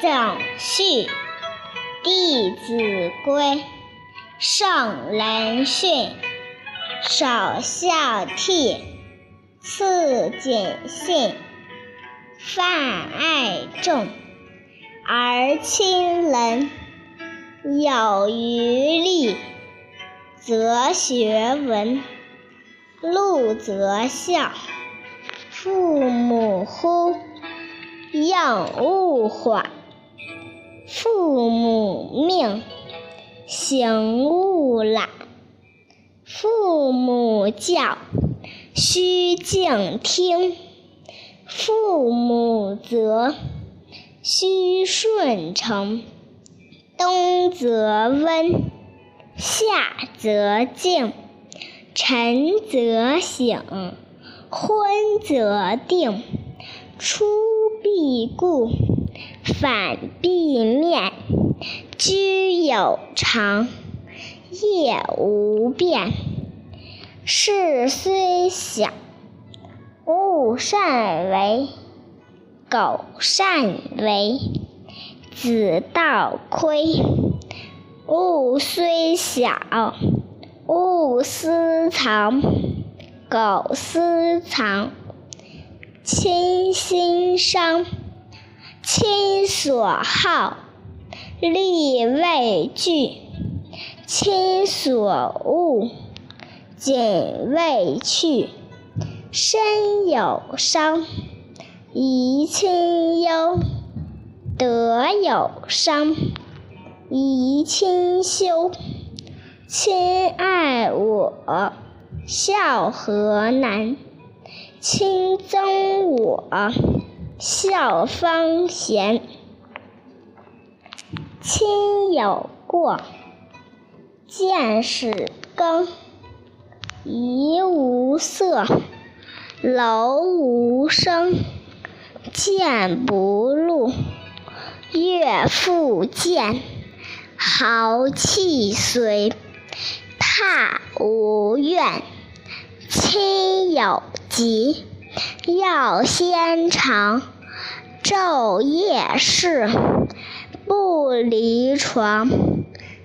赠序。《弟子规》圣人训，首孝悌，次谨信，泛爱众，而亲仁。有余力，则学文；路则孝。父母呼，应勿缓。父母命，行勿懒；父母教，须敬听；父母责，须顺承。冬则温，夏则静，晨则省，昏则定，出必固。反必面，居有常，业无变。事虽小，勿擅为；苟擅为，子道亏。物虽小，勿私藏；苟私藏，亲心伤。亲所好，力为具；亲所恶，谨为去。身有伤，贻亲忧；德有伤，贻亲羞。亲爱我，孝何难？亲憎我。孝方贤，亲有过，见使更。怡无色，楼无声，谏不入，悦复见，豪气随，踏无怨。亲有急。要先尝，昼夜侍，不离床。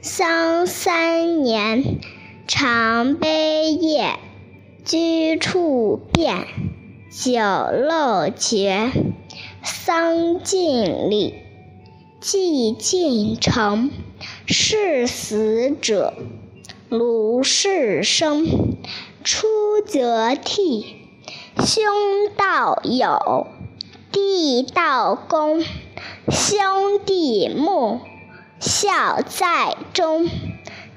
丧三年，常悲咽，居处变，酒漏绝。丧尽礼，祭尽诚，事死者如事生。出则悌。兄道友，弟道恭，兄弟睦，孝在中。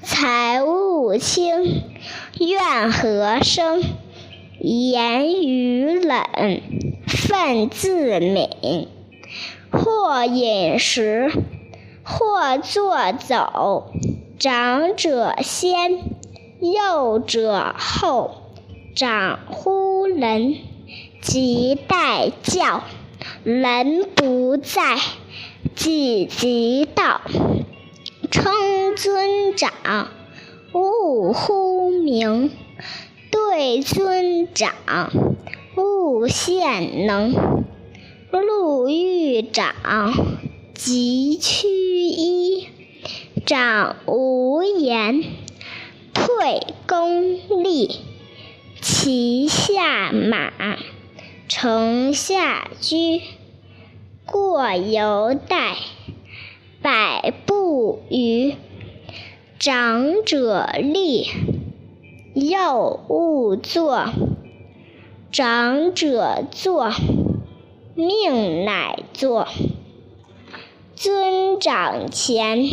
财物轻，怨何生？言语冷，忿自泯。或饮食，或坐走，长者先，幼者后。长呼人，即待教；人不在，己即道。称尊长，勿呼名；对尊长，勿献能。路遇长，即趋揖；长无言，退恭立。骑下马，乘下车，过犹待，百步余。长者立，幼勿坐；长者坐，命乃坐。尊长前，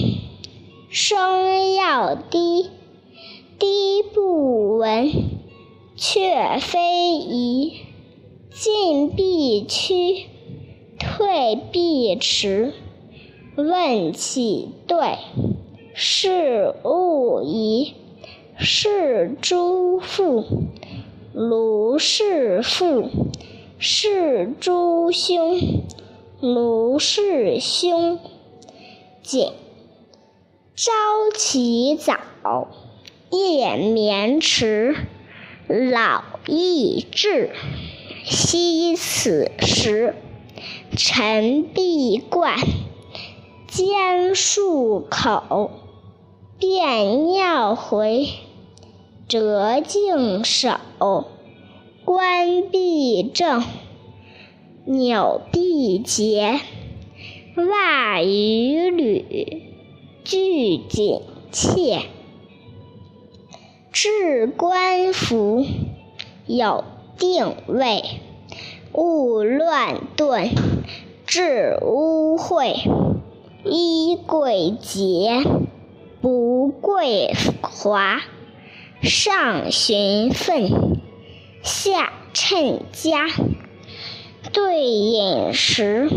声要低，低不闻。却非宜，进必趋，退必迟。问其对，是勿疑。是诸父，如是父；是诸兄，如是兄。谨朝起早，夜眠迟。老易至，惜此时；晨必盥，兼漱口，便尿回，折颈手，关闭正，纽必结，袜与履俱紧切。置冠服，有定位，勿乱顿，致污秽。衣贵洁，不贵华。上循分，下称家。对饮食，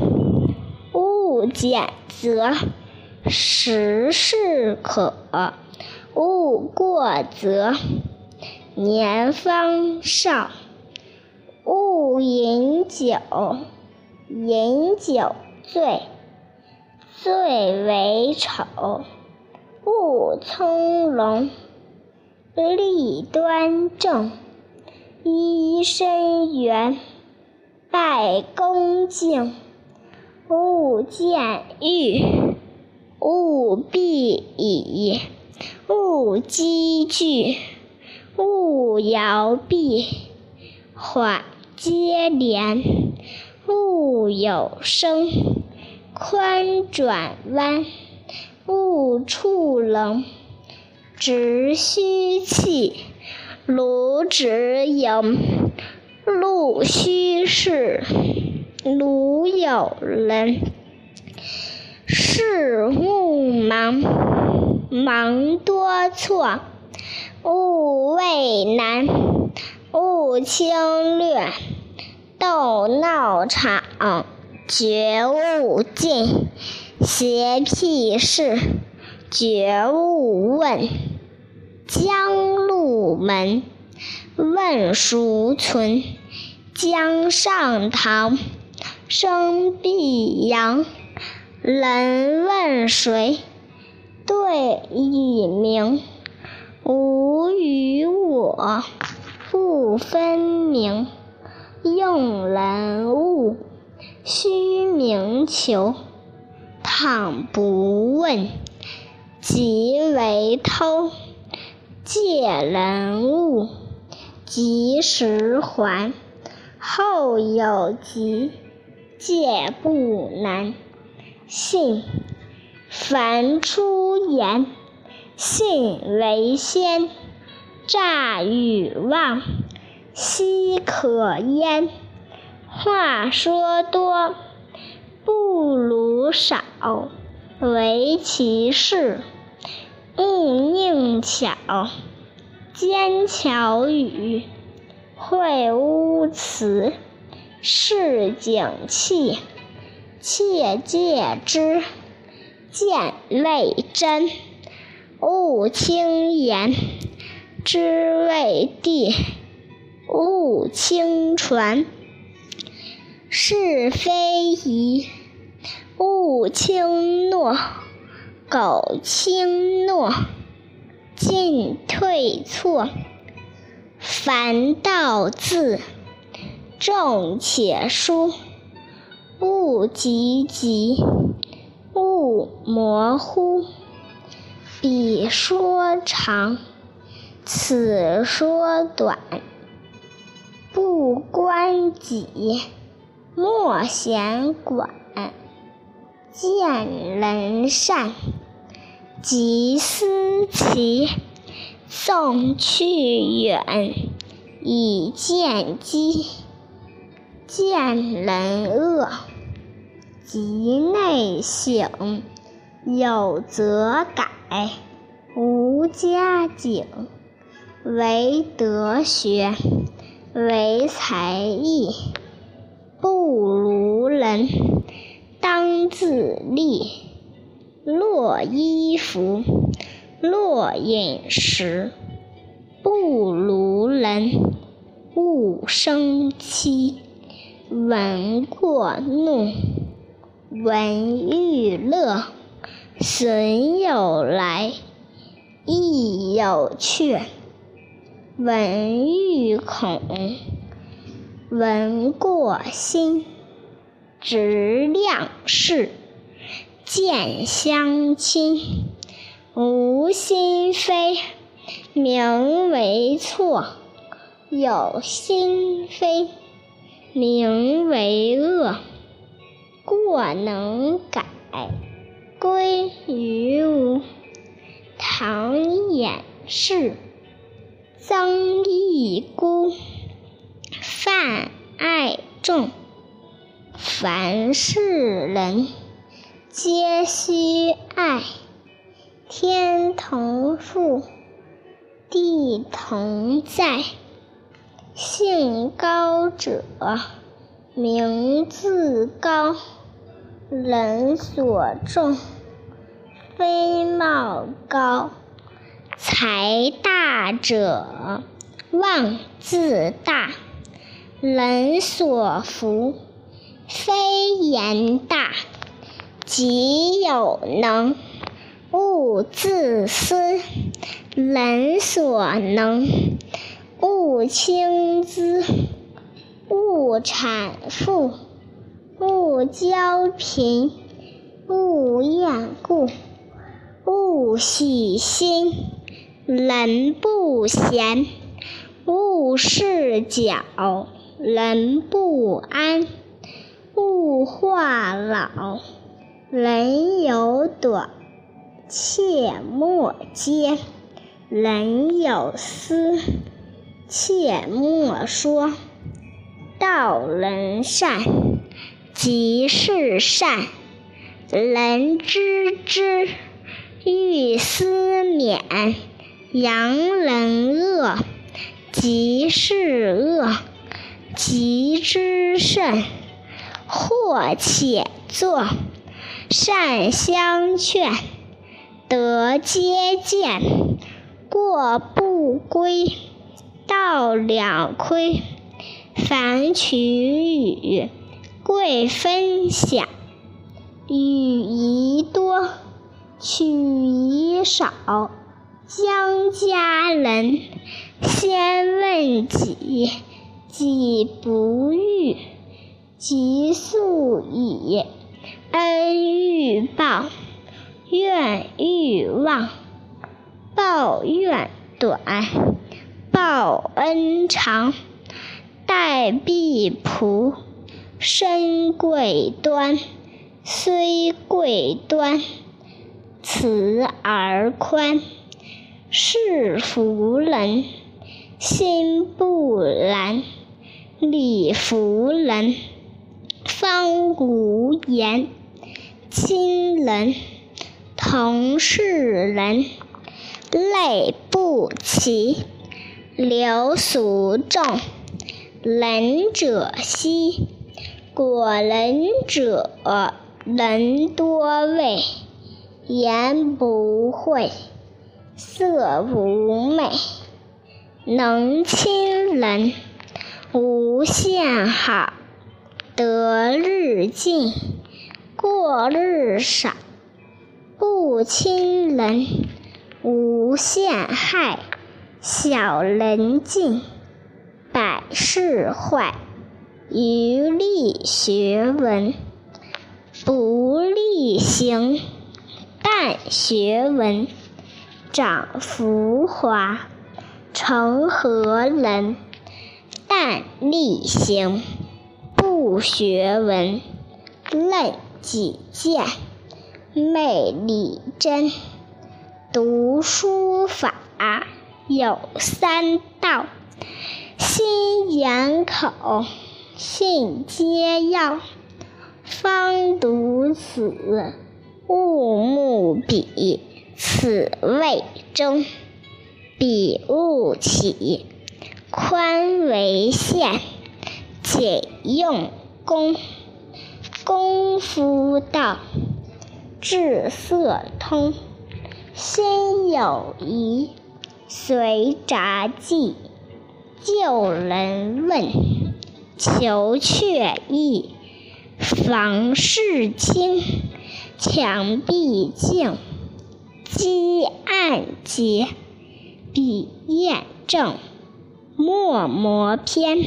勿拣择。食适可，勿过则。年方少，勿饮酒。饮酒醉。最为丑，勿从容；立端正，揖深圆，拜恭敬。勿见欲，勿避已，勿积聚，勿摇臂，缓接连，勿有声。宽转弯，勿触棱；直须气，如直盈。路须视，卢有人。事勿忙，忙多错；勿畏难，勿轻略。斗闹场。绝勿近，邪僻事，绝勿问。将入门，问孰存？江上堂，生必扬。人问谁？对以明。吾与我不分明，用人物。须明求，倘不问，即为偷。借人物，及时还。后有急，借不难。信，凡出言，信为先。诈与妄，奚可焉？话说多，不如少。唯其事，勿佞巧。奸巧语，秽污词，市井气。切戒之，见未真。勿轻言，知未地。勿轻传。是非疑，勿轻诺；苟轻诺，进退错。凡道字，重且疏；勿急急，勿模糊。彼说长，此说短，不关己。莫闲管，见人善，即思齐。送去远，以见机。见人恶，即内省。有则改，无加警。唯德学，唯才艺。不如人，当自砺；若衣服，若饮食。不如人，勿生戚；闻过怒，闻欲乐。损有来，益有去；闻欲恐。闻过心，直量事，见相亲。无心非，名为错；有心非，名为恶。过能改，归于无。唐寅是，曾益孤，泛爱众。凡是人，皆须爱。天同覆，地同在。性高者，名自高。人所重，非貌高。财大者，望自大。人所福，非言大。己有能。勿自私，人所能；勿轻訾，勿谄富，勿骄贫，勿厌故，勿喜新，人不闲；勿事搅，人不安；勿话老，人有短。切莫揭，人有私；切莫说，道人善，即是善。人知之，欲思勉；扬人恶，即是恶。急之甚，或且作，善相劝。得皆见，过不归，道两亏。凡取与，贵分享；与宜多，取宜少。将家人，先问己，己不欲，即速矣。恩欲报。怨欲忘，报怨短，报恩长。待婢仆，身贵端，虽贵端，慈而宽。是福人，心不然；礼服人，方无言。亲人。同是人，类不齐；流俗众，仁者稀。果仁者，人多畏，言不讳，色不昧。能亲人，无限好；得日进，过日少。不亲人，无限害；小人尽，百事坏。余力学文，不力行；但学文，长浮华。成何人？但力行，不学文，论己见。昧理真，读书法有三到：心眼口，信皆要。方读此，勿慕彼，此谓中。彼勿起，宽为限，谨用功。功夫道。至色通，心有疑，随札记。旧人问，求却意。房事清，墙壁净。积案洁，笔砚正。墨磨偏，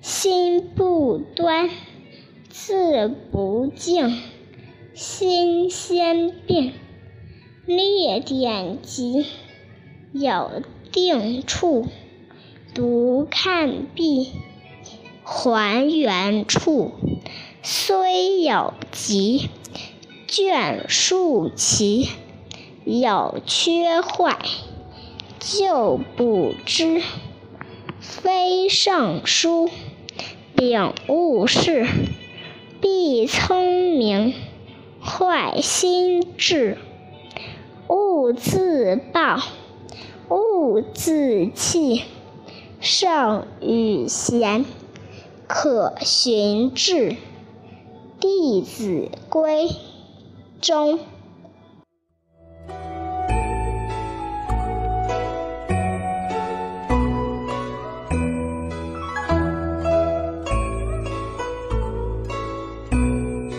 心不端，字不净。心先变，列典籍，有定处，读看毕，还原处。虽有急，卷数齐，有缺坏，就补之。非圣书，秉物事，必聪明，坏心智。勿自暴，勿自弃。圣与贤，可寻至。《弟子规》中。